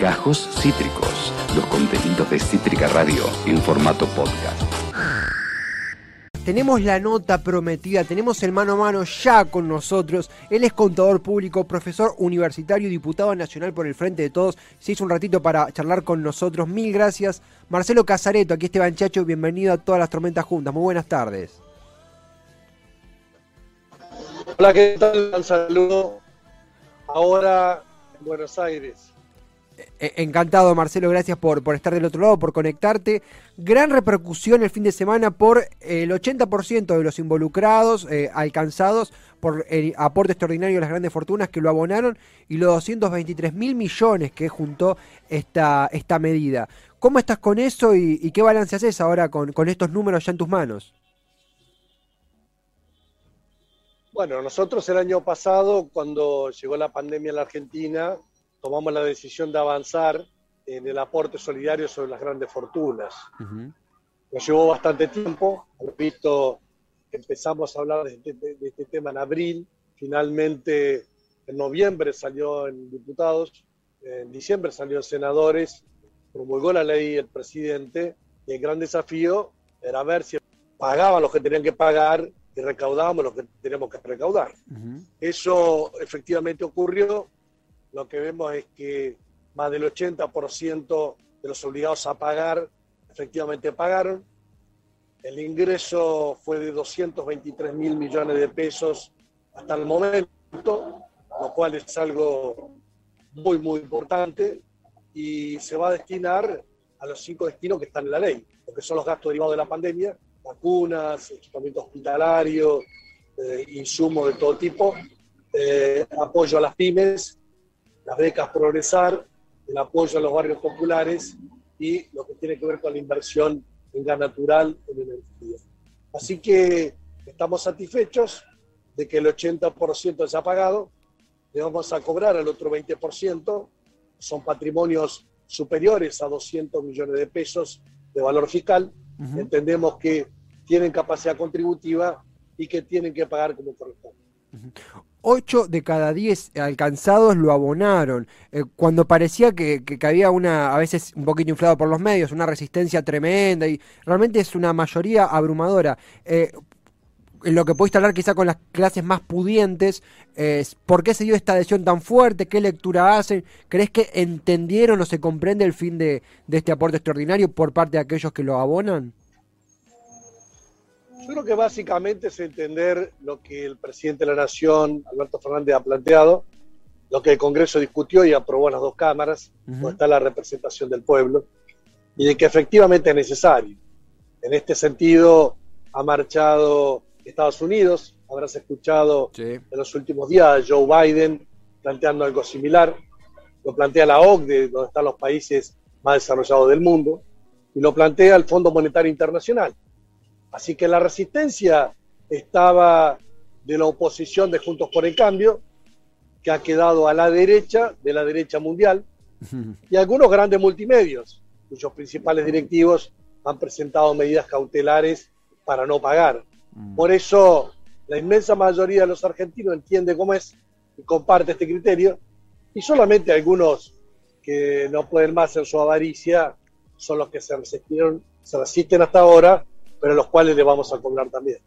Gajos Cítricos, los contenidos de Cítrica Radio en formato podcast. Tenemos la nota prometida, tenemos el mano a mano ya con nosotros. Él es contador público, profesor universitario, diputado nacional por el Frente de Todos. Se hizo un ratito para charlar con nosotros. Mil gracias. Marcelo Casareto, aquí Esteban Chacho, bienvenido a todas las tormentas juntas. Muy buenas tardes. Hola, ¿qué tal? Un saludo ahora en Buenos Aires. Eh, encantado, Marcelo, gracias por, por estar del otro lado, por conectarte. Gran repercusión el fin de semana por el 80% de los involucrados eh, alcanzados por el aporte extraordinario de las grandes fortunas que lo abonaron y los 223 mil millones que juntó esta, esta medida. ¿Cómo estás con eso y, qué balance haces ahora con, con estos números ya en tus manos? Bueno, nosotros el año pasado, cuando llegó la pandemia en la Argentina, tomamos la decisión de avanzar en el aporte solidario sobre las grandes fortunas. Nos llevó bastante tiempo, hemos visto, empezamos a hablar este, de este, tema en abril, finalmente en noviembre salió en diputados, en diciembre salió en senadores, promulgó la ley el presidente y el gran desafío era ver si pagaban los que tenían que pagar y recaudábamos lo que teníamos que recaudar. Eso efectivamente ocurrió, lo que vemos es que más del 80% de los obligados a pagar efectivamente pagaron. El ingreso fue de 223 mil millones de pesos hasta el momento, lo cual es algo muy, muy importante y se va a destinar a los cinco destinos que están en la ley, lo que son los gastos derivados de la pandemia, vacunas, equipamiento hospitalario, eh, insumos de todo tipo, eh, apoyo a las pymes las becas Progresar, el apoyo a los barrios populares y lo que tiene que ver con la inversión en gas natural, en energía. Así que estamos satisfechos de que el 80% se ha pagado, le vamos a cobrar al otro 20%, son patrimonios superiores a 200 millones de pesos de valor fiscal, entendemos que tienen capacidad contributiva y que tienen que pagar como corresponde. 8 de cada 10 alcanzados lo abonaron. Eh, cuando parecía que, había una, a veces un poquito inflado por los medios, una resistencia tremenda y realmente es una mayoría abrumadora. Eh, en lo que pudiste hablar quizá con las clases más pudientes, es ¿por qué se dio esta adhesión tan fuerte? ¿Qué lectura hacen? ¿Crees que entendieron o se comprende el fin de este aporte extraordinario por parte de aquellos que lo abonan? Yo creo que básicamente es entender lo que el presidente de la Nación, Alberto Fernández, ha planteado, lo que el Congreso discutió y aprobó en las dos cámaras, donde está la representación del pueblo, y de que efectivamente es necesario. En este sentido, ha marchado Estados Unidos, habrás escuchado en los últimos días a Joe Biden planteando algo similar, lo plantea la OCDE, donde están los países más desarrollados del mundo, y lo plantea el Fondo Monetario Internacional. Así que la resistencia estaba de la oposición de Juntos por el Cambio, que ha quedado a la derecha de la derecha mundial, y algunos grandes multimedios, cuyos principales directivos han presentado medidas cautelares para no pagar. Mm. Por eso la inmensa mayoría de los argentinos entiende cómo es y comparte este criterio, y solamente algunos que no pueden más en su avaricia son los que se resistieron, se resisten hasta ahora pero los cuales le vamos a cobrar también.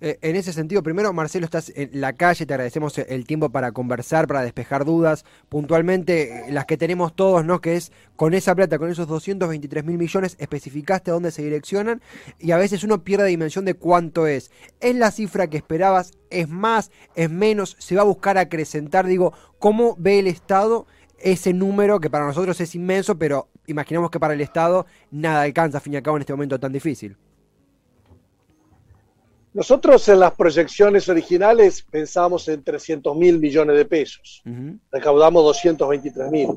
Eh, en ese sentido, primero, Marcelo, estás en la calle, te agradecemos el tiempo para conversar, para despejar dudas, puntualmente eh, las que tenemos todos, ¿no? Que es con esa plata, con esos 223 mil millones, especificaste a dónde se direccionan y a veces uno pierde dimensión de cuánto es. ¿Es la cifra que esperabas? ¿Es más? ¿Es menos? ¿Se va a buscar acrecentar? Digo, ¿cómo ve el Estado ese número que para nosotros es inmenso, pero imaginamos que para el Estado nada alcanza, a fin y al cabo, en este momento tan difícil? Nosotros en las proyecciones originales pensamos en 300 mil millones de pesos. Recaudamos 223 mil,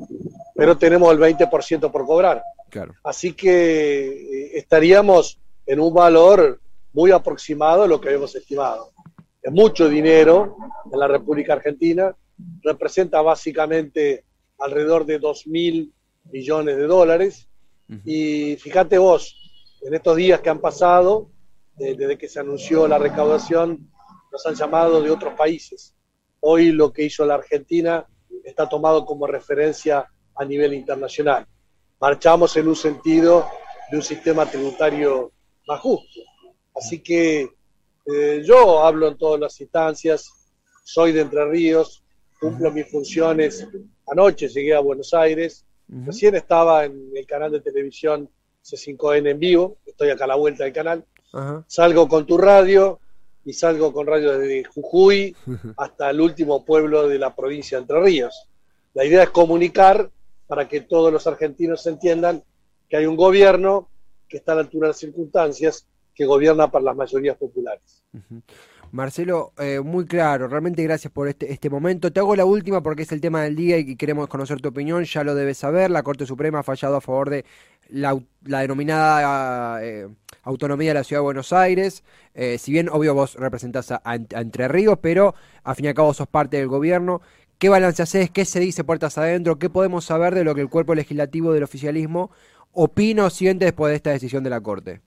pero tenemos el 20% por cobrar. Claro. Así que eh, estaríamos en un valor muy aproximado a lo que habíamos estimado. Es mucho dinero en la República Argentina, representa básicamente alrededor de 2 mil millones de dólares. Y fíjate vos, en estos días que han pasado, desde que se anunció la recaudación, nos han llamado de otros países. Hoy lo que hizo la Argentina está tomado como referencia a nivel internacional. Marchamos en un sentido de un sistema tributario más justo. Así que eh, yo hablo en todas las instancias, soy de Entre Ríos, cumplo mis funciones. Anoche llegué a Buenos Aires, recién estaba en el canal de televisión C5N en vivo, estoy acá a la vuelta del canal. Salgo con tu radio y salgo con radio desde Jujuy hasta el último pueblo de la provincia de Entre Ríos. La idea es comunicar para que todos los argentinos entiendan que hay un gobierno que está a la altura de las circunstancias, que gobierna para las mayorías populares. Marcelo, eh, muy claro, realmente gracias por este, este momento. Te hago la última porque es el tema del día y queremos conocer tu opinión, ya lo debes saber, la Corte Suprema ha fallado a favor de la, denominada eh, autonomía de la Ciudad de Buenos Aires, eh, si bien obvio vos representás a, Entre Ríos, pero al fin y al cabo sos parte del gobierno. ¿Qué balance haces? ¿Qué se dice puertas adentro? ¿Qué podemos saber de lo que el cuerpo legislativo del oficialismo opina o siente después de esta decisión de la Corte?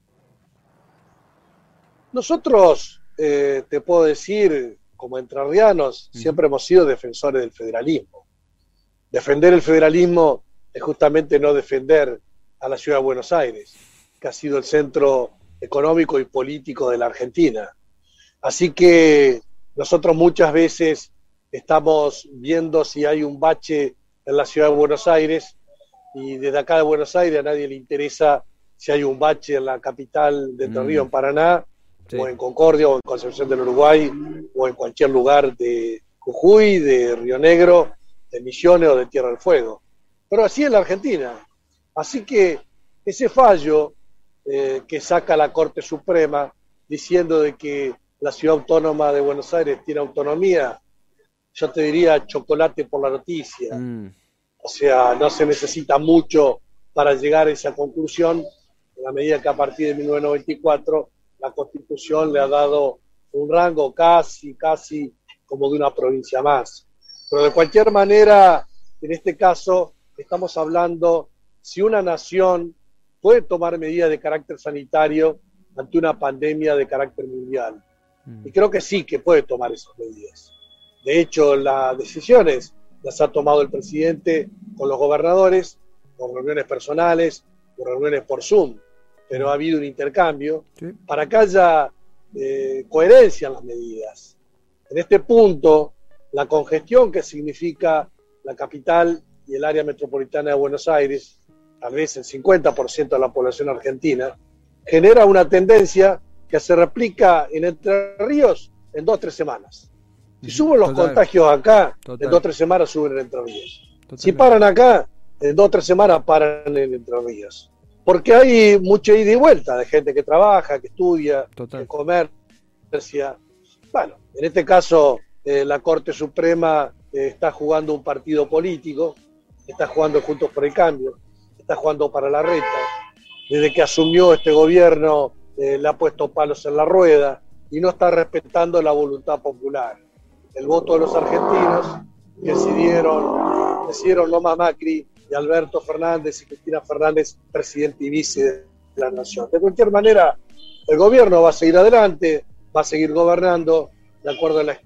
Nosotros eh, te puedo decir, como entrerrianos, siempre hemos sido defensores del federalismo. Defender el federalismo es justamente no defender a la ciudad de Buenos Aires, que ha sido el centro económico y político de la Argentina. Así que nosotros muchas veces estamos viendo si hay un bache en la ciudad de Buenos Aires y desde acá de Buenos Aires a nadie le interesa si hay un bache en la capital de Entre mm. Ríos, en Paraná, o en Concordia, o en Concepción del Uruguay, o en cualquier lugar de Jujuy, de Río Negro, de Misiones o de Tierra del Fuego. Pero así es la Argentina. Así que ese fallo eh, que saca la Corte Suprema diciendo de que la ciudad autónoma de Buenos Aires tiene autonomía, yo te diría chocolate por la noticia. Mm. O sea, no se necesita mucho para llegar a esa conclusión, en la medida que a partir de 1994 la Constitución le ha dado un rango casi, casi como de una provincia más. Pero de cualquier manera, en este caso, estamos hablando si una nación puede tomar medidas de carácter sanitario ante una pandemia de carácter mundial. Mm. Y creo que sí que puede tomar esas medidas. De hecho, las decisiones las ha tomado el presidente con los gobernadores, con reuniones personales, con reuniones por Zoom pero ha habido un intercambio. Para que haya eh, coherencia en las medidas. En este punto, la congestión que significa la capital y el área metropolitana de Buenos Aires, tal vez el 50% de la población argentina, genera una tendencia que se replica en Entre Ríos en dos o tres semanas. Si suben los contagios acá, en dos o tres semanas suben en Entre Ríos. Si paran acá, en dos o tres semanas paran en Entre Ríos porque hay mucha ida y vuelta de gente que trabaja, que estudia, que comercia. Bueno, en este caso eh, la Corte Suprema eh, está jugando un partido político, está jugando Juntos por el Cambio, está jugando para la reta. Desde que asumió este gobierno eh, le ha puesto palos en la rueda y no está respetando la voluntad popular. El voto de los argentinos decidieron, decidieron no más Macri Alberto Fernández y Cristina Fernández, presidente y vice de la nación. De cualquier manera, el gobierno va a seguir adelante, va a seguir gobernando de acuerdo a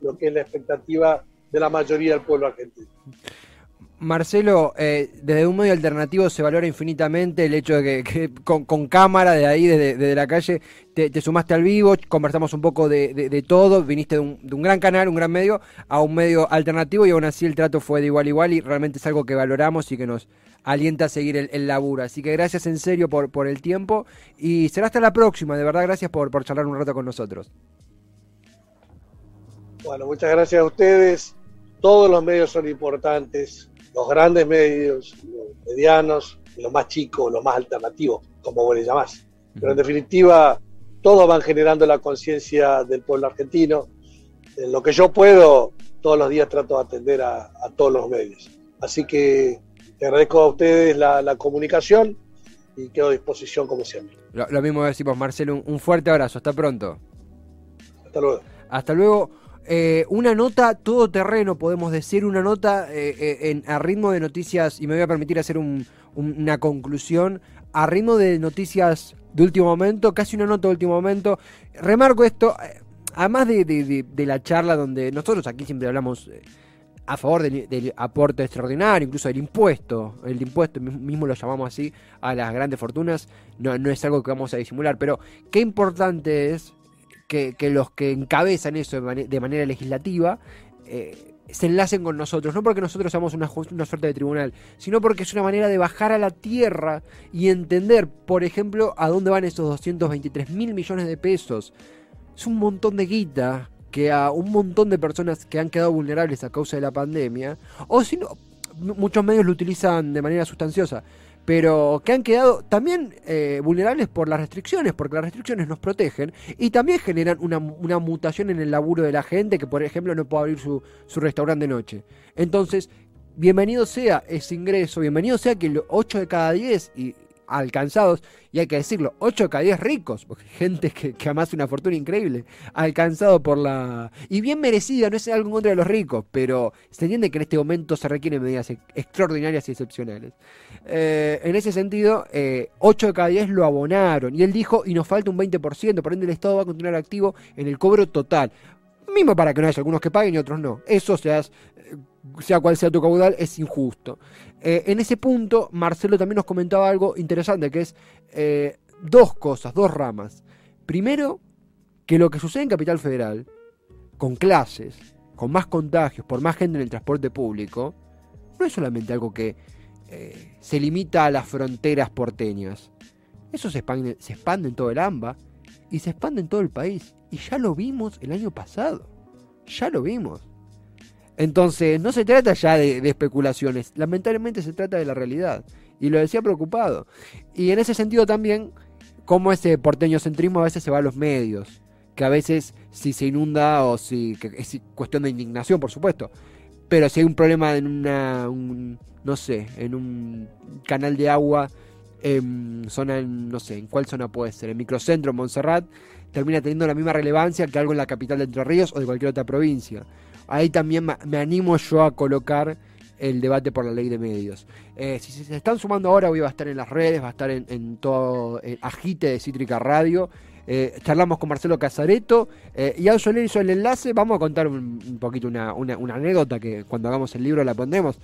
lo que es la expectativa de la mayoría del pueblo argentino. Marcelo, eh, desde un medio alternativo se valora infinitamente el hecho de que, con, cámara de ahí, desde, la calle, te, sumaste al vivo, conversamos un poco de, todo, viniste de un, gran canal, un gran medio, a un medio alternativo y aún así el trato fue de igual a igual y realmente es algo que valoramos y que nos alienta a seguir el, laburo. Así que gracias en serio por, el tiempo y será hasta la próxima, de verdad gracias por charlar un rato con nosotros. Bueno, muchas gracias a ustedes. Todos los medios son importantes los grandes medios, los medianos, los más chicos, los más alternativos, como vos le llamás. Pero en definitiva, todos van generando la conciencia del pueblo argentino. En lo que yo puedo, todos los días trato de atender a, todos los medios. Así que te agradezco a ustedes la, comunicación y quedo a disposición como siempre. Lo, mismo decimos, Marcelo, un fuerte abrazo, hasta pronto. Hasta luego. Hasta luego. Eh, una nota todoterreno, podemos decir, una nota eh, eh, en, a ritmo de noticias, y me voy a permitir hacer una conclusión, a ritmo de noticias de último momento, casi una nota de último momento. Remarco esto, además de, la charla donde nosotros aquí siempre hablamos a favor del, aporte extraordinario, incluso del impuesto, el impuesto mismo lo llamamos así a las grandes fortunas, no, no es algo que vamos a disimular, pero qué importante es que, los que encabezan eso de, manera legislativa eh, se enlacen con nosotros, no porque nosotros seamos una, una suerte de tribunal, sino porque es una manera de bajar a la tierra y entender, por ejemplo, a dónde van esos 223 mil millones de pesos. Es un montón de guita que a un montón de personas que han quedado vulnerables a causa de la pandemia, o si no, muchos medios lo utilizan de manera sustanciosa, pero que han quedado también eh, vulnerables por las restricciones, porque las restricciones nos protegen y también generan una, mutación en el laburo de la gente que, por ejemplo, no puede abrir su, su restaurante de noche. Entonces, bienvenido sea ese ingreso, bienvenido sea que 8 de cada 10, y alcanzados, y hay que decirlo, 8 de cada 10 ricos, porque gente que, que una fortuna increíble, alcanzado por la... y bien merecida, no es algo en contra de los ricos, pero se entiende que en este momento se requieren medidas extraordinarias y excepcionales. Eh, en ese sentido, 8 eh, de cada 10 lo abonaron, y él dijo, y nos falta un 20%, por ende el Estado va a continuar activo en el cobro total. Mismo para que no haya algunos que paguen y otros no. Eso sea, sea cual sea tu caudal, es injusto. Eh, en ese punto, Marcelo también nos comentaba algo interesante, que es eh, dos cosas, dos ramas. Primero, que lo que sucede en Capital Federal, con clases, con más contagios, por más gente en el transporte público, no es solamente algo que eh, se limita a las fronteras porteñas. Eso se expande, se expande en todo el AMBA y se expande en todo el país. Y ya lo vimos el año pasado. Ya lo vimos. Entonces, no se trata ya de, especulaciones, lamentablemente se trata de la realidad. Y lo decía preocupado. Y en ese sentido también, como ese porteño centrismo a veces se va a los medios, que a veces si se inunda o si es cuestión de indignación, por supuesto. Pero si hay un problema en una, no sé, en un canal de agua, en zona, no sé, en cuál zona puede ser, en microcentro, en Montserrat, termina teniendo la misma relevancia que algo en la capital de Entre Ríos o de cualquier otra provincia ahí también me animo yo a colocar el debate por la ley de medios. Eh, si se están sumando ahora, hoy va a estar en las redes, va a estar en, todo el agite de Cítrica Radio. Eh, charlamos con Marcelo Casareto eh, y a le hizo el enlace. Vamos a contar un, poquito una, anécdota que cuando hagamos el libro la pondremos.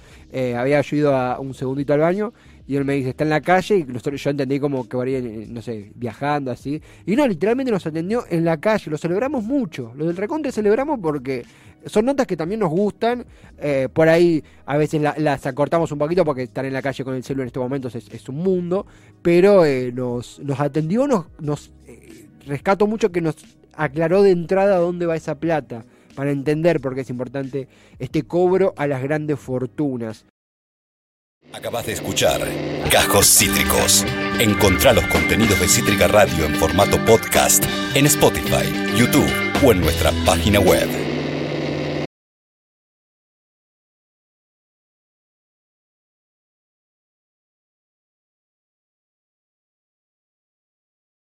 había yo ido a un segundito al baño y él me dice, está en la calle, y yo entendí como que varía, no sé, viajando así. Y no, literalmente nos atendió en la calle, lo celebramos mucho. Lo del reconte celebramos porque son notas que también nos gustan. Eh, por ahí a veces las acortamos un poquito porque estar en la calle con el celular en estos momentos es, un mundo. Pero eh, nos, atendió, nos, eh, rescato mucho que nos aclaró de entrada dónde va esa plata para entender por qué es importante este cobro a las grandes fortunas. Acabas de escuchar Cajos Cítricos. Encontrá los contenidos de Cítrica Radio en formato podcast en Spotify, YouTube o en nuestra página web.